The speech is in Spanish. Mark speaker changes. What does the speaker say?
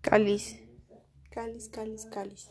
Speaker 1: Cáliz, cáliz, cáliz, cáliz.